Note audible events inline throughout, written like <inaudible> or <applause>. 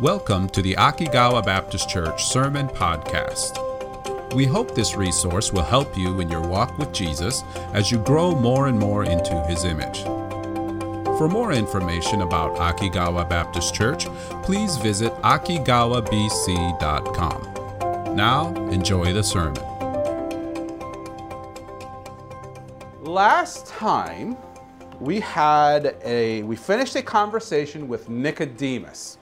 Welcome to the Akigawa Baptist Church Sermon Podcast. We hope this resource will help you in your walk with Jesus as you grow more and more into his image. For more information about Akigawa Baptist Church, please visit akigawabc.com. Now, enjoy the sermon. Last time we had a we finished a conversation with Nicodemus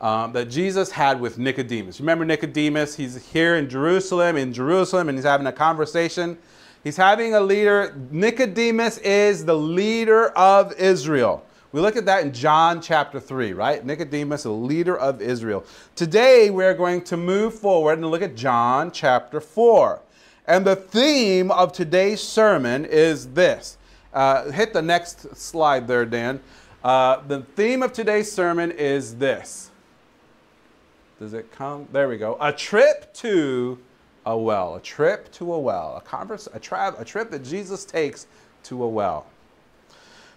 um, that Jesus had with Nicodemus. Remember Nicodemus? He's here in Jerusalem, in Jerusalem, and he's having a conversation. He's having a leader. Nicodemus is the leader of Israel. We look at that in John chapter 3, right? Nicodemus, a leader of Israel. Today, we're going to move forward and look at John chapter 4. And the theme of today's sermon is this. Uh, hit the next slide there, Dan. Uh, the theme of today's sermon is this does it come? There we go. A trip to a well. A trip to a well. A, converse, a, tra- a trip that Jesus takes to a well.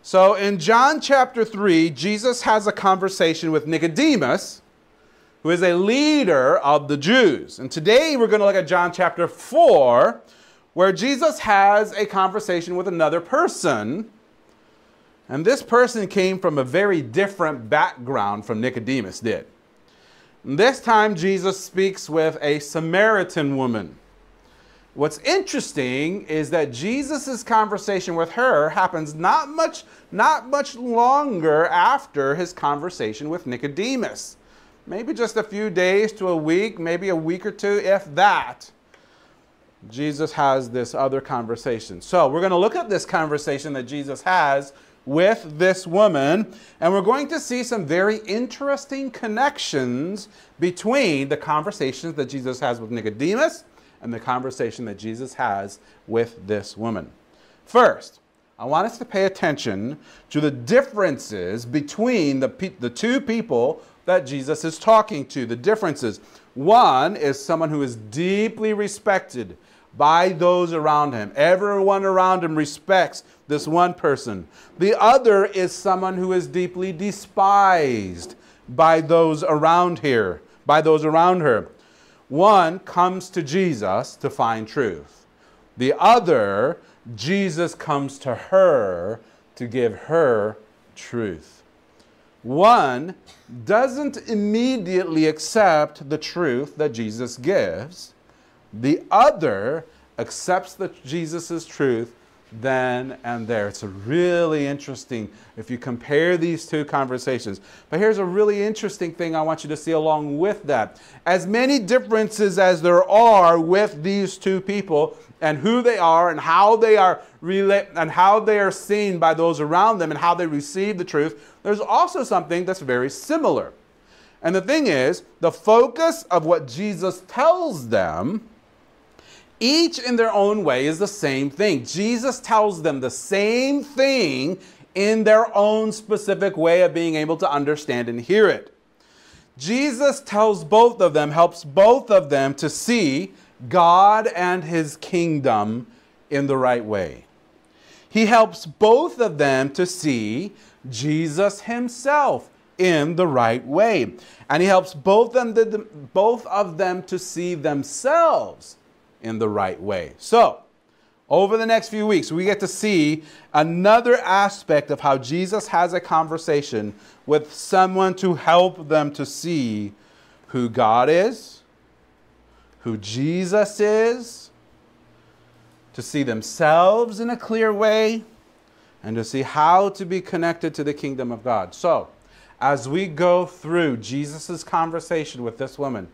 So in John chapter 3, Jesus has a conversation with Nicodemus, who is a leader of the Jews. And today we're going to look at John chapter 4, where Jesus has a conversation with another person. And this person came from a very different background from Nicodemus did. This time, Jesus speaks with a Samaritan woman. What's interesting is that Jesus' conversation with her happens not much, not much longer after his conversation with Nicodemus. Maybe just a few days to a week, maybe a week or two, if that. Jesus has this other conversation. So, we're going to look at this conversation that Jesus has with this woman, and we're going to see some very interesting connections between the conversations that Jesus has with Nicodemus and the conversation that Jesus has with this woman. First, I want us to pay attention to the differences between the, the two people that Jesus is talking to. The differences. One is someone who is deeply respected by those around him. Everyone around him respects this one person. The other is someone who is deeply despised by those around here, by those around her. One comes to Jesus to find truth. The other, Jesus comes to her to give her truth. One doesn't immediately accept the truth that Jesus gives. The other accepts the Jesus' truth then and there. It's a really interesting if you compare these two conversations. But here's a really interesting thing I want you to see along with that. As many differences as there are with these two people and who they are and how they are rela- and how they are seen by those around them and how they receive the truth, there's also something that's very similar. And the thing is, the focus of what Jesus tells them each in their own way is the same thing. Jesus tells them the same thing in their own specific way of being able to understand and hear it. Jesus tells both of them, helps both of them to see God and his kingdom in the right way. He helps both of them to see Jesus himself in the right way. And he helps both, them, both of them to see themselves in the right way. So, over the next few weeks, we get to see another aspect of how Jesus has a conversation with someone to help them to see who God is, who Jesus is, to see themselves in a clear way, and to see how to be connected to the kingdom of God. So, as we go through Jesus' conversation with this woman,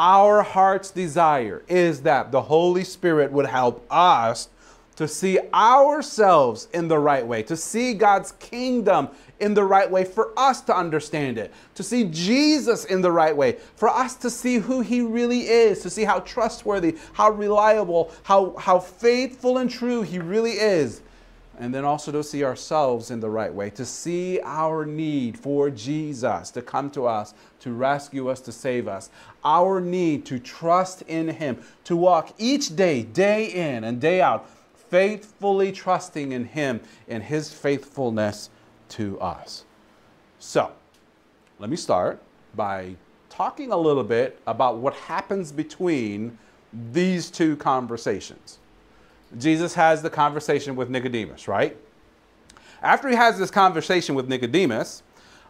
our heart's desire is that the Holy Spirit would help us to see ourselves in the right way, to see God's kingdom in the right way, for us to understand it, to see Jesus in the right way, for us to see who He really is, to see how trustworthy, how reliable, how, how faithful and true He really is, and then also to see ourselves in the right way, to see our need for Jesus to come to us, to rescue us, to save us, our need to trust in Him, to walk each day, day in and day out, faithfully trusting in Him and His faithfulness to us. So, let me start by talking a little bit about what happens between these two conversations. Jesus has the conversation with Nicodemus, right? After he has this conversation with Nicodemus,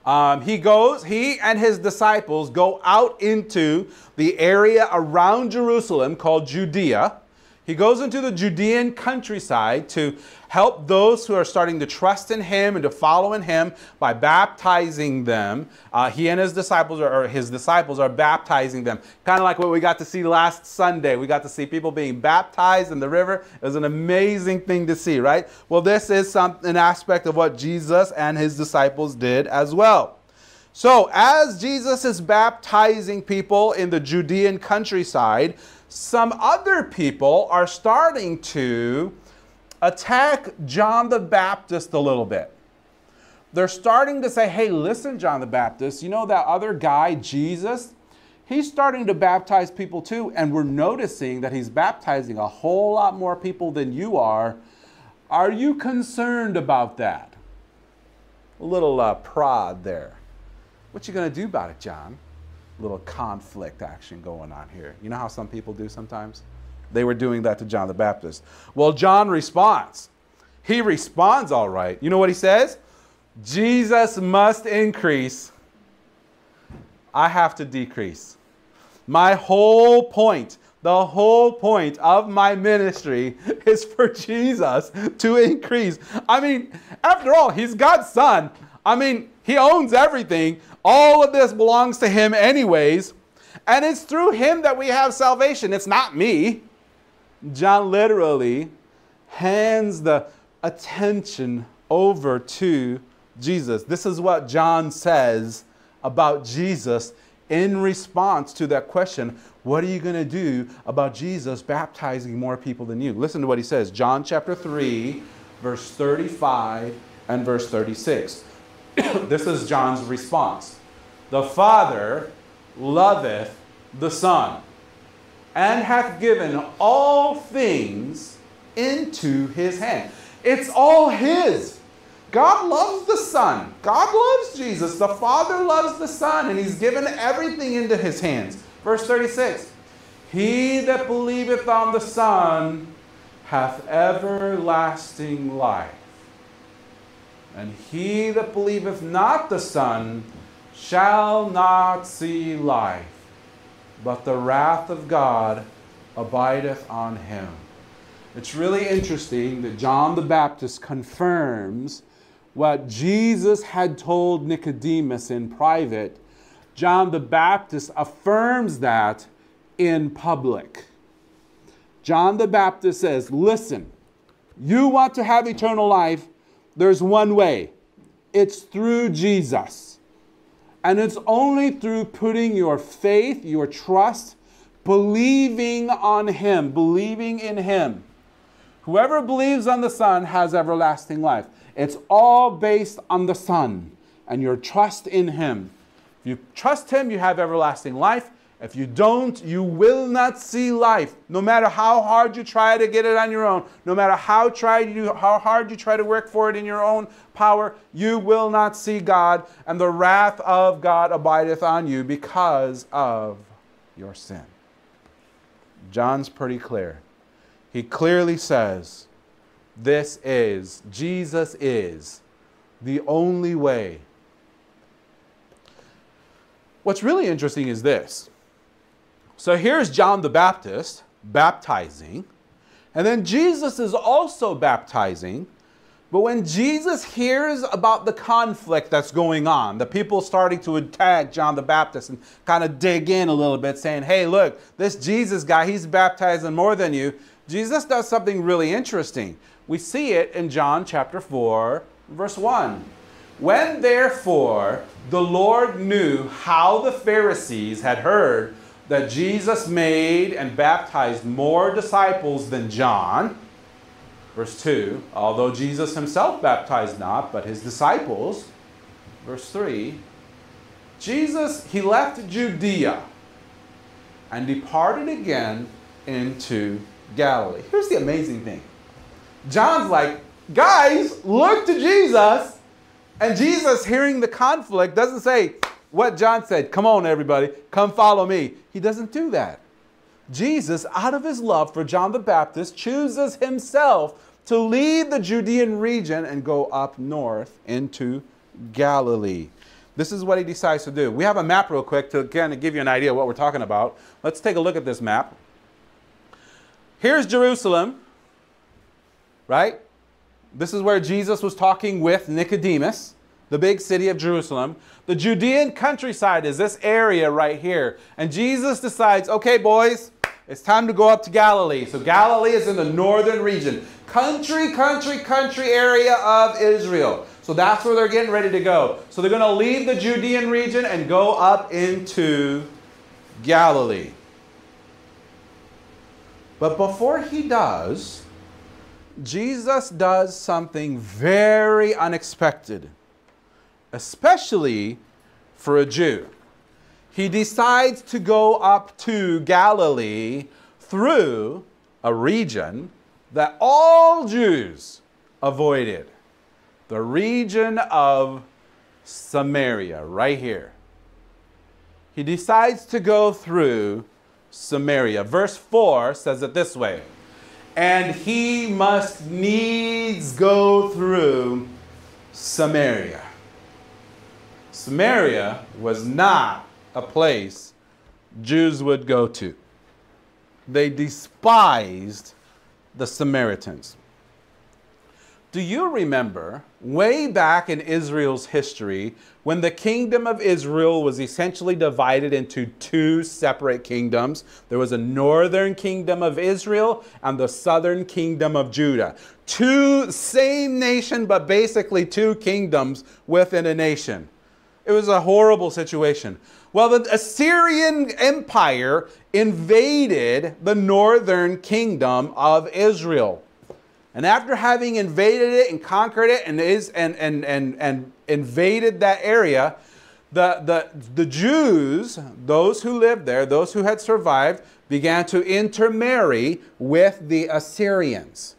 um, he goes, he and his disciples go out into the area around Jerusalem called Judea. He goes into the Judean countryside to help those who are starting to trust in him and to follow in him by baptizing them. Uh, he and his disciples, are, or his disciples, are baptizing them. Kind of like what we got to see last Sunday. We got to see people being baptized in the river. It was an amazing thing to see, right? Well, this is some, an aspect of what Jesus and his disciples did as well. So, as Jesus is baptizing people in the Judean countryside, some other people are starting to attack John the Baptist a little bit. They're starting to say, hey, listen, John the Baptist, you know that other guy, Jesus? He's starting to baptize people too, and we're noticing that he's baptizing a whole lot more people than you are. Are you concerned about that? A little uh, prod there. What you going to do about it, John? Little conflict action going on here. You know how some people do sometimes? They were doing that to John the Baptist. Well, John responds. He responds all right. You know what he says? Jesus must increase. I have to decrease. My whole point, the whole point of my ministry <laughs> is for Jesus to increase. I mean, after all, he's God's son. I mean, he owns everything. All of this belongs to him, anyways. And it's through him that we have salvation. It's not me. John literally hands the attention over to Jesus. This is what John says about Jesus in response to that question What are you going to do about Jesus baptizing more people than you? Listen to what he says John chapter 3, verse 35 and verse 36. <coughs> this is John's response The Father loveth the Son and hath given all things into his hand. It's all his. God loves the Son. God loves Jesus. The Father loves the Son, and he's given everything into his hands. Verse 36 He that believeth on the Son hath everlasting life. And he that believeth not the Son shall not see life but the wrath of God abideth on him. It's really interesting that John the Baptist confirms what Jesus had told Nicodemus in private. John the Baptist affirms that in public. John the Baptist says, Listen, you want to have eternal life, there's one way it's through Jesus. And it's only through putting your faith, your trust, believing on Him, believing in Him. Whoever believes on the Son has everlasting life. It's all based on the Son and your trust in Him. If you trust Him, you have everlasting life. If you don't, you will not see life. No matter how hard you try to get it on your own, no matter how, try you, how hard you try to work for it in your own power, you will not see God, and the wrath of God abideth on you because of your sin. John's pretty clear. He clearly says, This is, Jesus is the only way. What's really interesting is this so here's John the Baptist baptizing, and then Jesus is also baptizing. But when Jesus hears about the conflict that's going on, the people starting to attack John the Baptist and kind of dig in a little bit, saying, hey, look, this Jesus guy, he's baptizing more than you. Jesus does something really interesting. We see it in John chapter 4, verse 1. When therefore the Lord knew how the Pharisees had heard that Jesus made and baptized more disciples than John. Verse 2 Although Jesus himself baptized not, but his disciples. Verse 3 Jesus, he left Judea and departed again into Galilee. Here's the amazing thing John's like, guys, look to Jesus. And Jesus, hearing the conflict, doesn't say, what John said, come on, everybody, come follow me. He doesn't do that. Jesus, out of his love for John the Baptist, chooses himself to leave the Judean region and go up north into Galilee. This is what he decides to do. We have a map real quick to kind of give you an idea of what we're talking about. Let's take a look at this map. Here's Jerusalem, right? This is where Jesus was talking with Nicodemus, the big city of Jerusalem. The Judean countryside is this area right here. And Jesus decides, okay, boys, it's time to go up to Galilee. So Galilee is in the northern region. Country, country, country area of Israel. So that's where they're getting ready to go. So they're going to leave the Judean region and go up into Galilee. But before he does, Jesus does something very unexpected, especially for a Jew. He decides to go up to Galilee through a region that all Jews avoided the region of Samaria, right here. He decides to go through Samaria. Verse 4 says it this way And he must needs go through Samaria. Samaria was not a place Jews would go to. They despised the Samaritans. Do you remember way back in Israel's history when the kingdom of Israel was essentially divided into two separate kingdoms? There was a northern kingdom of Israel and the southern kingdom of Judah. Two, same nation, but basically two kingdoms within a nation. It was a horrible situation. Well, the Assyrian Empire invaded the northern kingdom of Israel. And after having invaded it and conquered it and, is, and, and, and, and invaded that area, the, the, the Jews, those who lived there, those who had survived, began to intermarry with the Assyrians.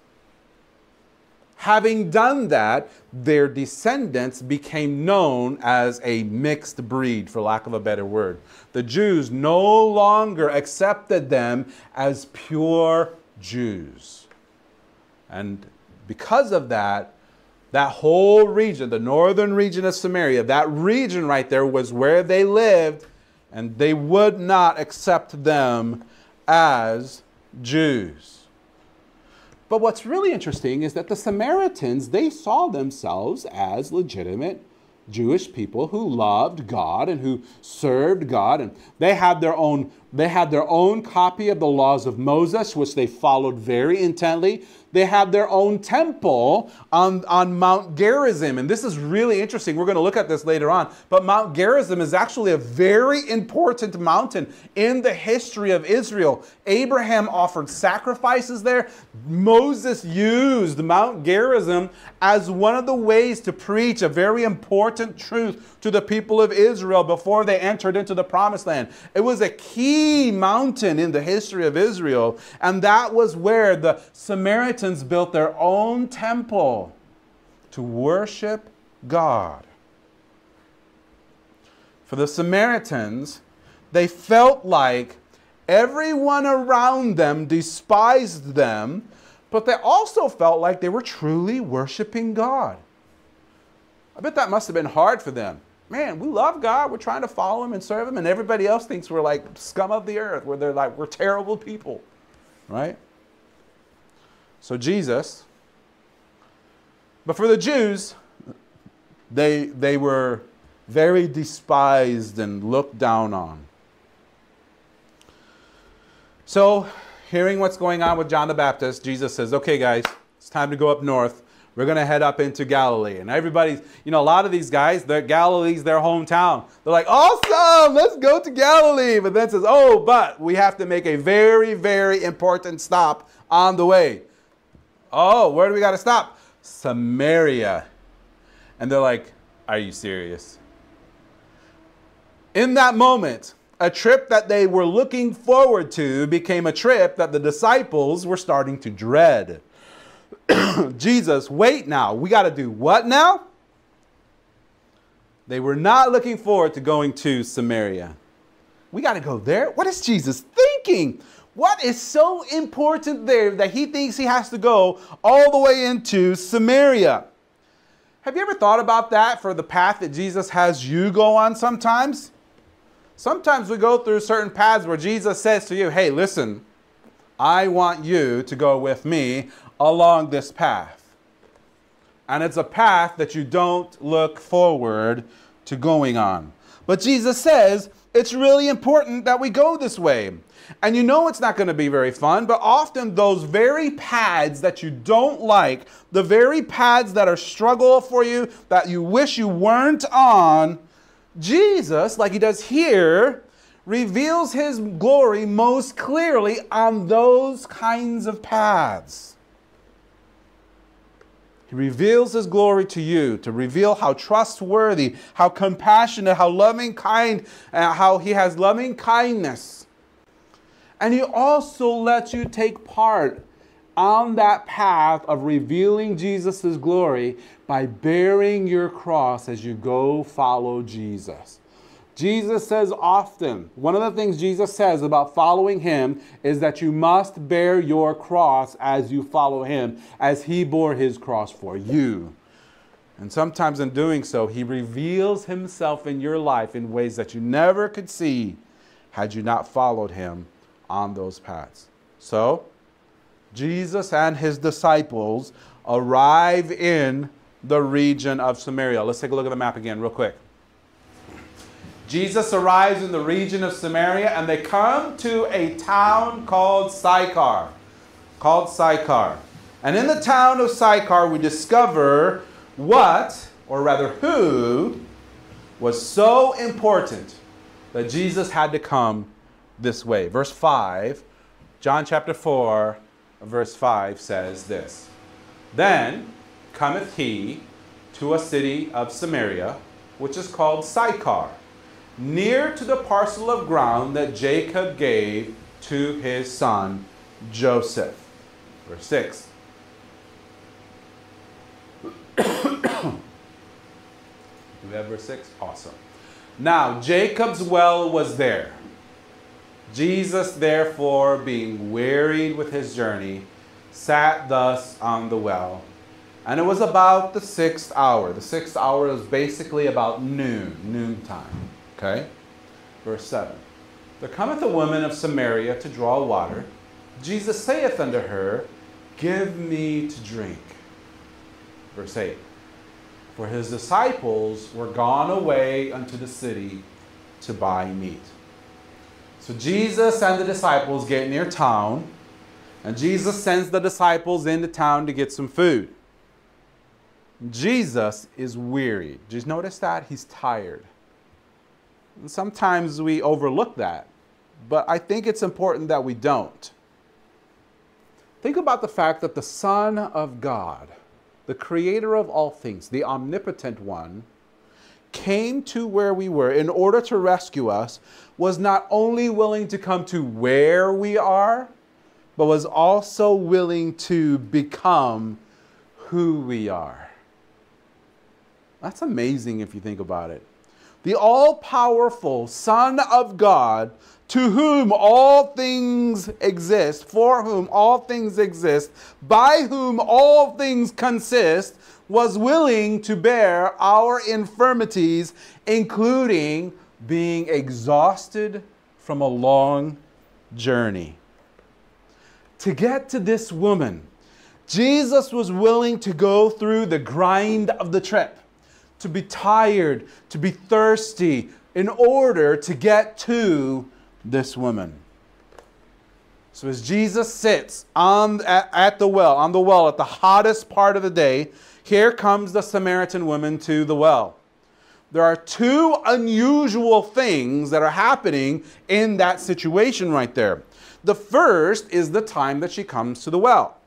Having done that, their descendants became known as a mixed breed, for lack of a better word. The Jews no longer accepted them as pure Jews. And because of that, that whole region, the northern region of Samaria, that region right there was where they lived, and they would not accept them as Jews. But what's really interesting is that the Samaritans, they saw themselves as legitimate Jewish people who loved God and who served God and they had their own they had their own copy of the laws of Moses which they followed very intently they had their own temple on, on Mount Gerizim. And this is really interesting. We're going to look at this later on. But Mount Gerizim is actually a very important mountain in the history of Israel. Abraham offered sacrifices there. Moses used Mount Gerizim as one of the ways to preach a very important truth to the people of Israel before they entered into the promised land. It was a key mountain in the history of Israel, and that was where the Samaritans built their own temple to worship God. For the Samaritans, they felt like everyone around them despised them, but they also felt like they were truly worshiping God. I bet that must have been hard for them man, we love God. We're trying to follow Him and serve Him, and everybody else thinks we're like scum of the earth, where they're like, we're terrible people, right? So Jesus, but for the Jews, they, they were very despised and looked down on. So, hearing what's going on with John the Baptist, Jesus says, okay, guys, it's time to go up north we're going to head up into Galilee. And everybody's, you know, a lot of these guys, Galilee's their hometown. They're like, awesome, let's go to Galilee. But then says, oh, but we have to make a very, very important stop on the way. Oh, where do we got to stop? Samaria. And they're like, are you serious? In that moment, a trip that they were looking forward to became a trip that the disciples were starting to dread. <clears throat> Jesus, wait now. We got to do what now? They were not looking forward to going to Samaria. We got to go there. What is Jesus thinking? What is so important there that he thinks he has to go all the way into Samaria? Have you ever thought about that for the path that Jesus has you go on sometimes? Sometimes we go through certain paths where Jesus says to you, hey, listen, I want you to go with me along this path. And it's a path that you don't look forward to going on. But Jesus says it's really important that we go this way. And you know it's not going to be very fun, but often those very paths that you don't like, the very paths that are struggle for you, that you wish you weren't on, Jesus, like he does here, reveals his glory most clearly on those kinds of paths. He reveals his glory to you to reveal how trustworthy, how compassionate, how loving kind, uh, how he has loving kindness and He also lets you take part on that path of revealing Jesus' glory by bearing your cross as you go follow Jesus. Jesus says often, one of the things Jesus says about following him is that you must bear your cross as you follow him, as he bore his cross for you. And sometimes in doing so, he reveals himself in your life in ways that you never could see had you not followed him on those paths. So, Jesus and his disciples arrive in the region of Samaria. Let's take a look at the map again, real quick. Jesus arrives in the region of Samaria and they come to a town called Sychar. Called Sychar. And in the town of Sychar, we discover what, or rather who, was so important that Jesus had to come this way. Verse 5, John chapter 4, verse 5 says this Then cometh he to a city of Samaria, which is called Sychar, near to the parcel of ground that Jacob gave to his son Joseph. Verse 6. <coughs> Do we have verse 6? Awesome. Now, Jacob's well was there. Jesus, therefore, being wearied with his journey, sat thus on the well. And it was about the sixth hour. The sixth hour is basically about noon, noontime. Okay? Verse 7. There cometh a woman of Samaria to draw water. Jesus saith unto her, Give me to drink. Verse 8. For his disciples were gone away unto the city to buy meat. So Jesus and the disciples get near town, and Jesus sends the disciples into town to get some food. Jesus is weary. Did you notice that? He's tired. Sometimes we overlook that, but I think it's important that we don't. Think about the fact that the Son of God, the creator of all things, the omnipotent one, came to where we were in order to rescue us was not only willing to come to where we are, but was also willing to become who we are. That's amazing if you think about it. The all powerful Son of God, to whom all things exist, for whom all things exist, by whom all things consist, was willing to bear our infirmities, including being exhausted from a long journey. To get to this woman, Jesus was willing to go through the grind of the trip, to be tired, to be thirsty, in order to get to this woman. So as Jesus sits on, at, at the well, on the well at the hottest part of the day, here comes the Samaritan woman to the well. There are two unusual things that are happening in that situation right there. The first is the time that she comes to the well.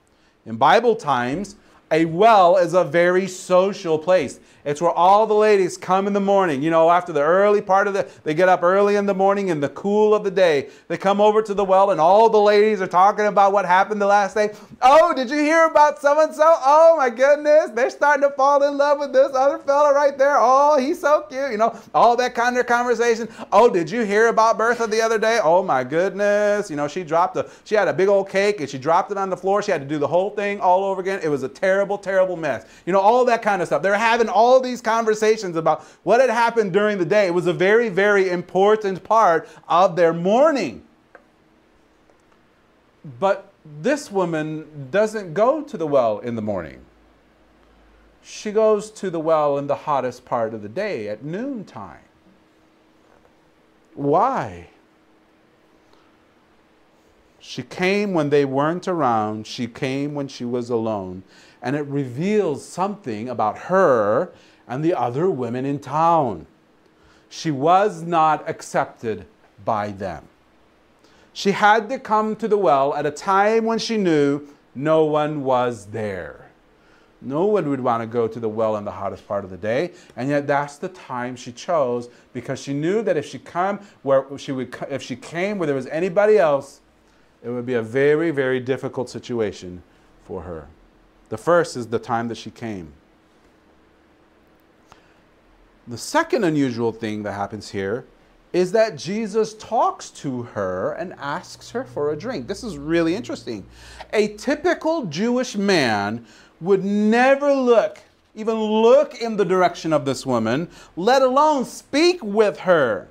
In Bible times, A well is a very social place. It's where all the ladies come in the morning, you know, after the early part of the, they get up early in the morning in the cool of the day. They come over to the well and all the ladies are talking about what happened the last day. Oh, did you hear about so and so? Oh my goodness, they're starting to fall in love with this other fella right there. Oh, he's so cute, you know, all that kind of conversation. Oh, did you hear about Bertha the other day? Oh my goodness, you know, she dropped a, she had a big old cake and she dropped it on the floor. She had to do the whole thing all over again. It was a terrible, terrible mess. You know, all that kind of stuff. They're having all all these conversations about what had happened during the day. It was a very, very important part of their morning. But this woman doesn't go to the well in the morning. She goes to the well in the hottest part of the day at noontime. Why? She came when they weren't around. She came when she was alone and it reveals something about her and the other women in town. She was not accepted by them. She had to come to the well at a time when she knew no one was there. No one would want to go to the well in the hottest part of the day, and yet that's the time she chose because she knew that if she come where she would if she came where there was anybody else, it would be a very very difficult situation for her. The first is the time that she came. The second unusual thing that happens here is that Jesus talks to her and asks her for a drink. This is really interesting. A typical Jewish man would never look, even look in the direction of this woman, let alone speak with her.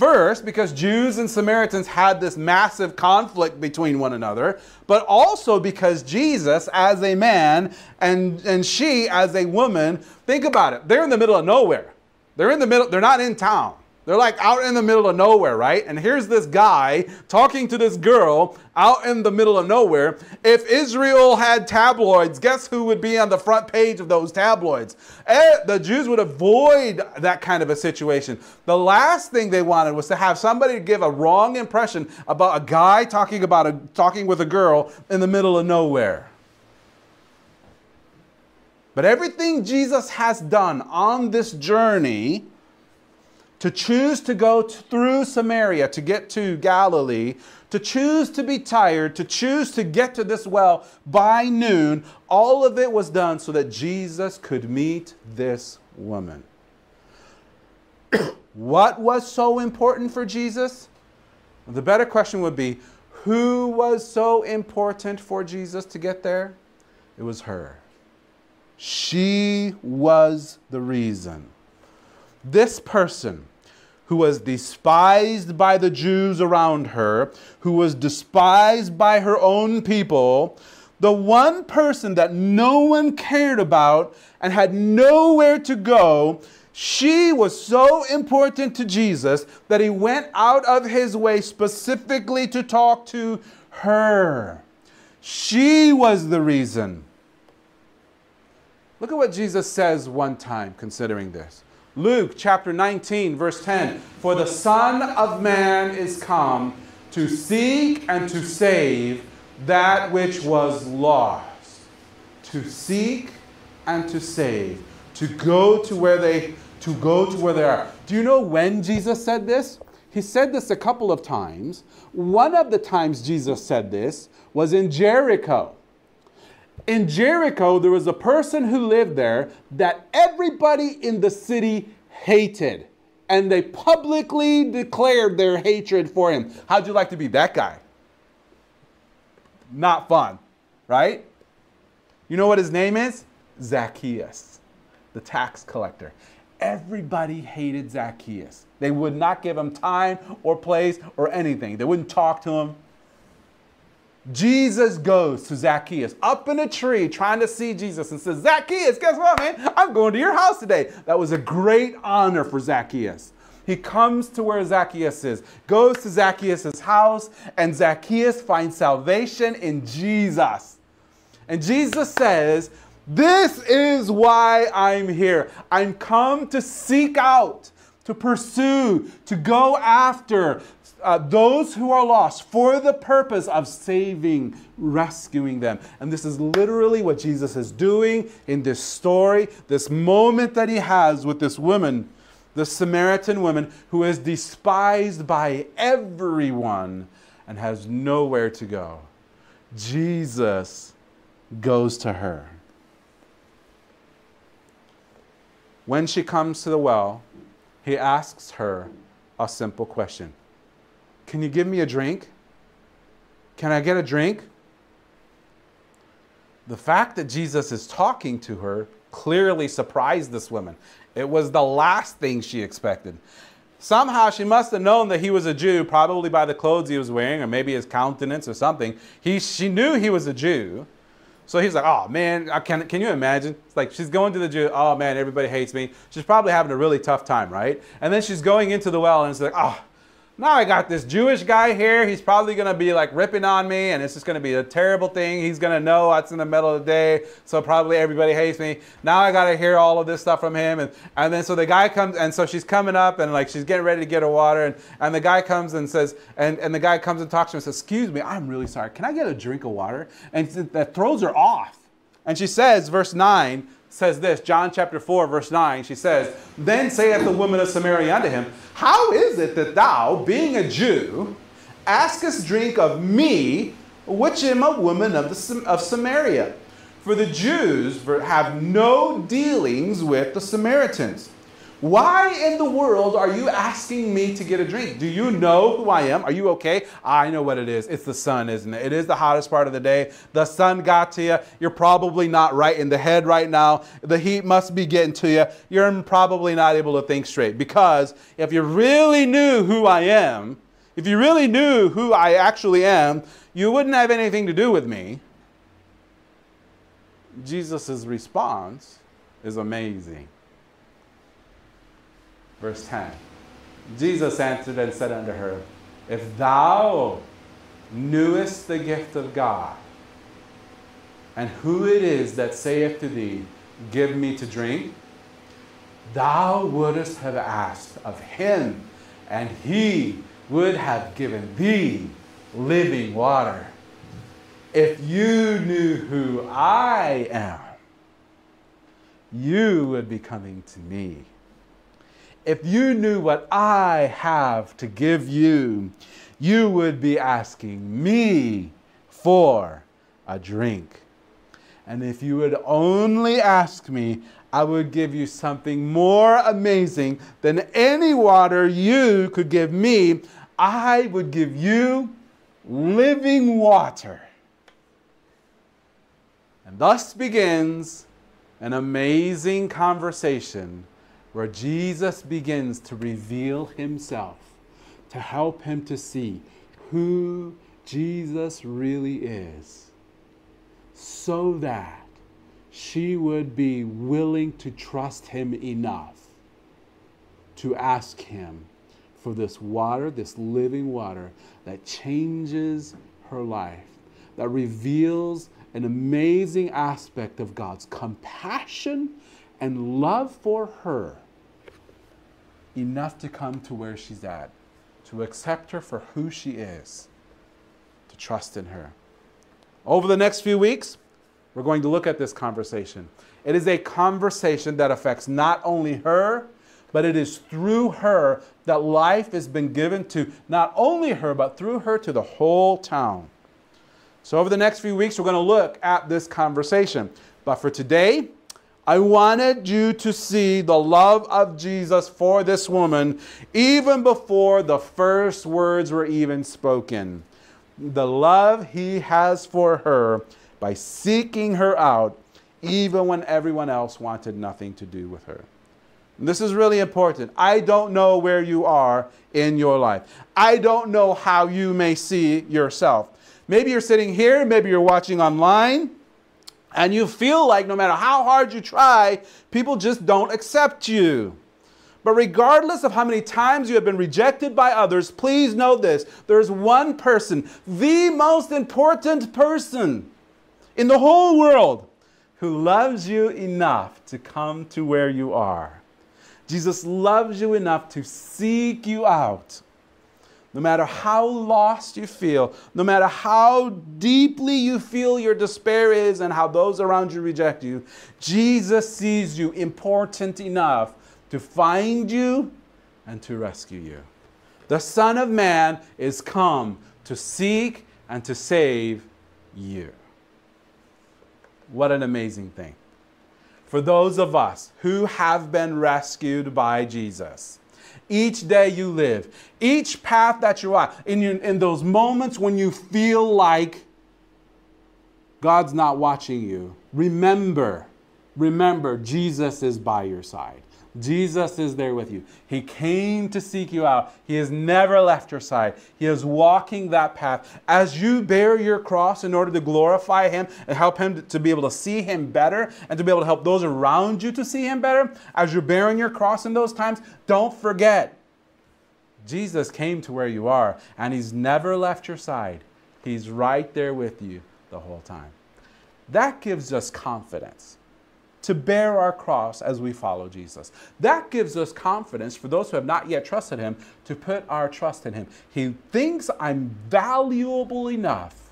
First, because Jews and Samaritans had this massive conflict between one another, but also because Jesus, as a man, and, and she, as a woman, think about it. They're in the middle of nowhere. They're in the middle, they're not in town. They're like out in the middle of nowhere, right? And here's this guy talking to this girl out in the middle of nowhere. If Israel had tabloids, guess who would be on the front page of those tabloids? Eh, the Jews would avoid that kind of a situation. The last thing they wanted was to have somebody give a wrong impression about a guy talking about a, talking with a girl in the middle of nowhere. But everything Jesus has done on this journey to choose to go through Samaria to get to Galilee, to choose to be tired, to choose to get to this well by noon, all of it was done so that Jesus could meet this woman. <coughs> what was so important for Jesus? The better question would be who was so important for Jesus to get there? It was her. She was the reason. This person who was despised by the Jews around her, who was despised by her own people, the one person that no one cared about and had nowhere to go, she was so important to Jesus that he went out of his way specifically to talk to her. She was the reason. Look at what Jesus says one time considering this. Luke chapter 19, verse 10 For the Son of Man is come to seek and to save that which was lost. To seek and to save. To go to where they to go to where they are. Do you know when Jesus said this? He said this a couple of times. One of the times Jesus said this was in Jericho. In Jericho, there was a person who lived there that everybody in the city hated. And they publicly declared their hatred for him. How'd you like to be that guy? Not fun, right? You know what his name is? Zacchaeus, the tax collector. Everybody hated Zacchaeus. They would not give him time or place or anything. They wouldn't talk to him. Jesus goes to Zacchaeus up in a tree trying to see Jesus and says, Zacchaeus, guess what, man? I'm going to your house today. That was a great honor for Zacchaeus. He comes to where Zacchaeus is, goes to Zacchaeus' house, and Zacchaeus finds salvation in Jesus. And Jesus says, This is why I'm here. I'm come to seek out, to pursue, to go after uh, those who are lost for the purpose of saving, rescuing them. And this is literally what Jesus is doing in this story, this moment that he has with this woman, the Samaritan woman who is despised by everyone and has nowhere to go. Jesus goes to her. When she comes to the well, he asks her a simple question Can you give me a drink? Can I get a drink? The fact that Jesus is talking to her clearly surprised this woman. It was the last thing she expected. Somehow she must have known that he was a Jew, probably by the clothes he was wearing, or maybe his countenance or something. He, she knew he was a Jew. So he's like, oh man, can, can you imagine? It's like she's going to the Jew, oh man, everybody hates me. She's probably having a really tough time, right? And then she's going into the well and it's like, oh, now I got this Jewish guy here. He's probably to be like ripping on me, and it's just to be a terrible thing. He's to know what's in the middle of the day, so probably everybody hates me. Now I got to hear all of this stuff from him. And, and then so the guy comes, and so she's coming up, and like she's getting ready to get her water. And, and the guy comes and says, and, and the guy comes and talks to her and says, Excuse me, I'm really sorry. Can I get a drink of water? And that throws her off. And she says, verse 9, says this, John chapter 4, verse 9, she says, Then saith the woman of Samaria unto him, How is it that thou, being a Jew, askest drink of me, which am a woman of, the, of Samaria? For the Jews have no dealings with the Samaritans. Why in the world are you asking me to get a drink? Do you know who I am? Are you okay? I know what it is. It's the sun, isn't it? It is the hottest part of the day. The sun got to you. You're probably not right in the head right now. The heat must be getting to you. You're probably not able to think straight. Because if you really knew who I am, if you really knew who I actually am, you wouldn't have anything to do with me. Jesus' response is amazing. Verse 10 Jesus answered and said unto her, If thou knewest the gift of God, and who it is that saith to thee, Give me to drink, thou wouldst have asked of him, and he would have given thee living water. If you knew who I am, you would be coming to me if you knew what I have to give you, you would be asking me for a drink. And if you would only ask me, I would give you something more amazing than any water you could give me. I would give you living water. And thus begins an amazing conversation where Jesus begins to reveal himself to help him to see who Jesus really is, so that she would be willing to trust him enough to ask him for this water, this living water that changes her life, that reveals an amazing aspect of God's compassion and love for her enough to come to where she's at, to accept her for who she is, to trust in her. Over the next few weeks, we're going to look at this conversation. It is a conversation that affects not only her, but it is through her that life has been given to not only her, but through her to the whole town. So, over the next few weeks, we're going to look at this conversation. But for today, I wanted you to see the love of Jesus for this woman even before the first words were even spoken. The love he has for her by seeking her out even when everyone else wanted nothing to do with her. And this is really important. I don't know where you are in your life. I don't know how you may see yourself. Maybe you're sitting here, maybe you're watching online and you feel like no matter how hard you try, people just don't accept you. But regardless of how many times you have been rejected by others, please know this there's one person, the most important person in the whole world, who loves you enough to come to where you are. Jesus loves you enough to seek you out no matter how lost you feel, no matter how deeply you feel your despair is and how those around you reject you, Jesus sees you important enough to find you and to rescue you. The Son of Man is come to seek and to save you. What an amazing thing. For those of us who have been rescued by Jesus, each day you live, each path that you are, in, your, in those moments when you feel like God's not watching you, remember, remember, Jesus is by your side. Jesus is there with you. He came to seek you out. He has never left your side. He is walking that path. As you bear your cross in order to glorify Him and help Him to be able to see Him better and to be able to help those around you to see Him better, as you're bearing your cross in those times, don't forget Jesus came to where you are and He's never left your side. He's right there with you the whole time. That gives us confidence to bear our cross as we follow Jesus. That gives us confidence for those who have not yet trusted Him to put our trust in Him. He thinks I'm valuable enough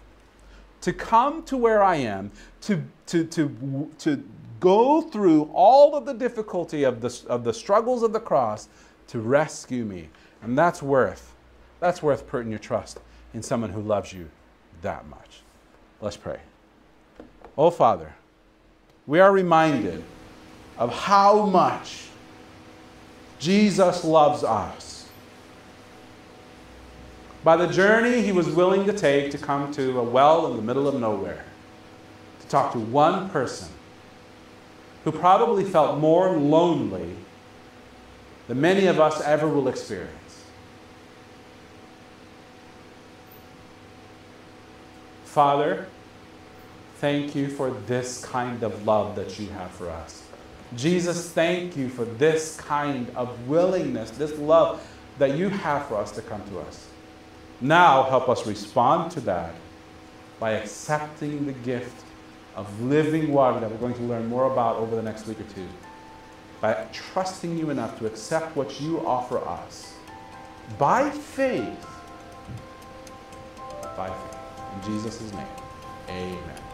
to come to where I am, to, to, to, to go through all of the difficulty of the, of the struggles of the cross to rescue me. And that's worth, that's worth putting your trust in someone who loves you that much. Let's pray. Oh, Father, we are reminded of how much Jesus loves us. By the journey he was willing to take to come to a well in the middle of nowhere, to talk to one person who probably felt more lonely than many of us ever will experience. Father, thank you for this kind of love that you have for us. Jesus, thank you for this kind of willingness, this love that you have for us to come to us. Now, help us respond to that by accepting the gift of living water that we're going to learn more about over the next week or two. By trusting you enough to accept what you offer us by faith. By faith. In Jesus' name, amen.